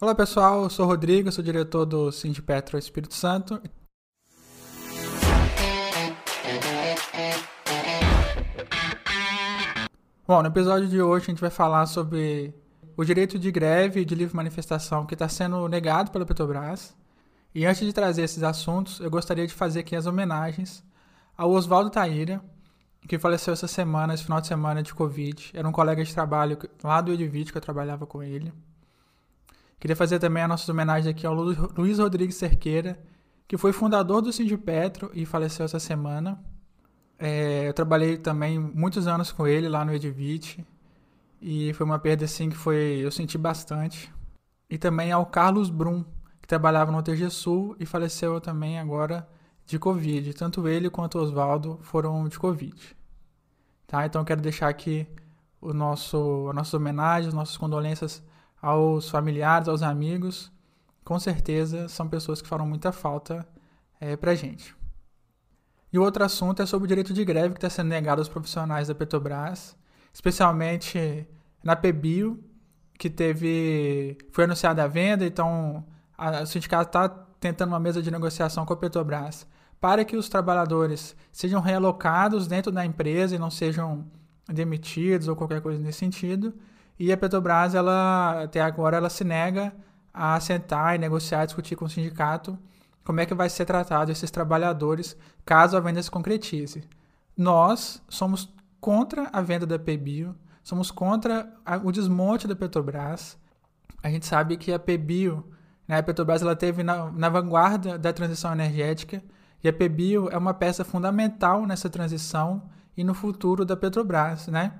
Olá pessoal, eu sou o Rodrigo, sou diretor do Cindy Petro Espírito Santo. Bom, no episódio de hoje a gente vai falar sobre o direito de greve e de livre manifestação que está sendo negado pela Petrobras. E antes de trazer esses assuntos, eu gostaria de fazer aqui as homenagens ao Oswaldo Taíra, que faleceu essa semana, esse final de semana de Covid. Era um colega de trabalho lá do Edivite, que eu trabalhava com ele. Queria fazer também as nossas homenagens aqui ao Luiz Rodrigues Cerqueira, que foi fundador do Sindipetro e faleceu essa semana. É, eu trabalhei também muitos anos com ele lá no Edivite e foi uma perda assim que foi eu senti bastante. E também ao Carlos Brum, que trabalhava no TG Sul e faleceu também agora de Covid. Tanto ele quanto Oswaldo foram de Covid. Tá? Então quero deixar aqui o nosso, as nossas homenagens, nossas condolências aos familiares, aos amigos. Com certeza são pessoas que farão muita falta é, pra gente. E o outro assunto é sobre o direito de greve que está sendo negado aos profissionais da Petrobras, especialmente na PBio, que teve foi anunciada a venda, então a, o sindicato está tentando uma mesa de negociação com a Petrobras para que os trabalhadores sejam realocados dentro da empresa e não sejam demitidos ou qualquer coisa nesse sentido. E a Petrobras, ela até agora, ela se nega a sentar e negociar, discutir com o sindicato como é que vai ser tratado esses trabalhadores caso a venda se concretize. Nós somos contra a venda da PBio, somos contra o desmonte da Petrobras. A gente sabe que a PBio, né, a Petrobras, ela teve na, na vanguarda da transição energética e a PBio é uma peça fundamental nessa transição e no futuro da Petrobras, né?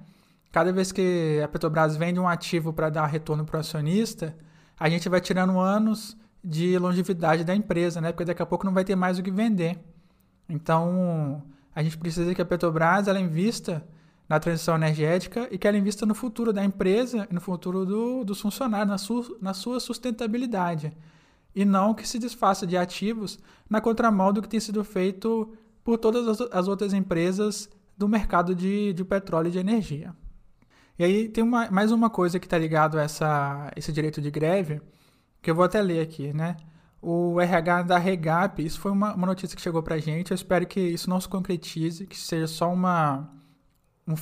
Cada vez que a Petrobras vende um ativo para dar retorno para o acionista, a gente vai tirando anos de longevidade da empresa, né? Porque daqui a pouco não vai ter mais o que vender. Então, a gente precisa que a Petrobras ela invista na transição energética e que ela invista no futuro da empresa e no futuro do, dos funcionários, na, su, na sua sustentabilidade e não que se desfaça de ativos na contramão do que tem sido feito por todas as outras empresas do mercado de, de petróleo e de energia. E aí tem uma, mais uma coisa que está ligado a essa, esse direito de greve, que eu vou até ler aqui, né? O RH da Regap, isso foi uma, uma notícia que chegou para a gente, eu espero que isso não se concretize, que seja só uma,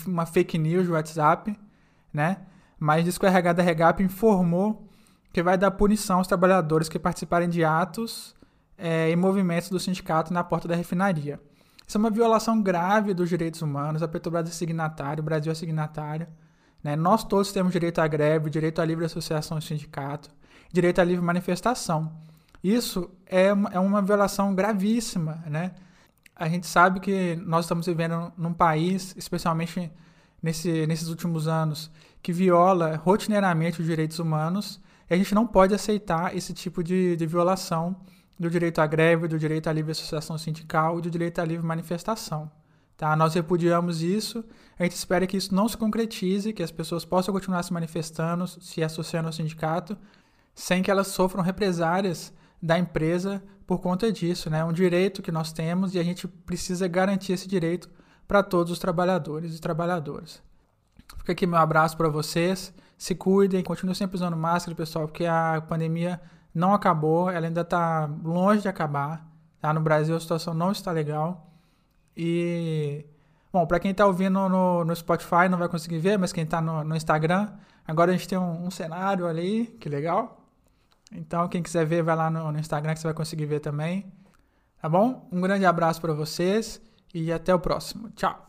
uma fake news do WhatsApp, né? Mas diz que o RH da Regap informou que vai dar punição aos trabalhadores que participarem de atos é, e movimentos do sindicato na porta da refinaria. Isso é uma violação grave dos direitos humanos. A Petrobras é signatário, o Brasil é signatário. Né? Nós todos temos direito à greve, direito à livre associação e sindicato, direito à livre manifestação. Isso é uma, é uma violação gravíssima. Né? A gente sabe que nós estamos vivendo num país, especialmente nesse, nesses últimos anos, que viola rotineiramente os direitos humanos e a gente não pode aceitar esse tipo de, de violação do direito à greve, do direito à livre associação sindical e do direito à livre manifestação. Tá? Nós repudiamos isso, a gente espera que isso não se concretize, que as pessoas possam continuar se manifestando, se associando ao sindicato, sem que elas sofram represárias da empresa por conta disso. Né? É um direito que nós temos e a gente precisa garantir esse direito para todos os trabalhadores e trabalhadoras. Fica aqui meu abraço para vocês se cuidem, continuem sempre usando máscara, pessoal, porque a pandemia não acabou, ela ainda está longe de acabar. Tá? No Brasil a situação não está legal. E, bom, para quem está ouvindo no, no, Spotify não vai conseguir ver, mas quem está no, no, Instagram, agora a gente tem um, um, cenário ali, que legal. Então, quem quiser ver, vai lá no, no Instagram que você vai conseguir ver também. Tá bom? Um grande abraço para vocês e até o próximo. Tchau!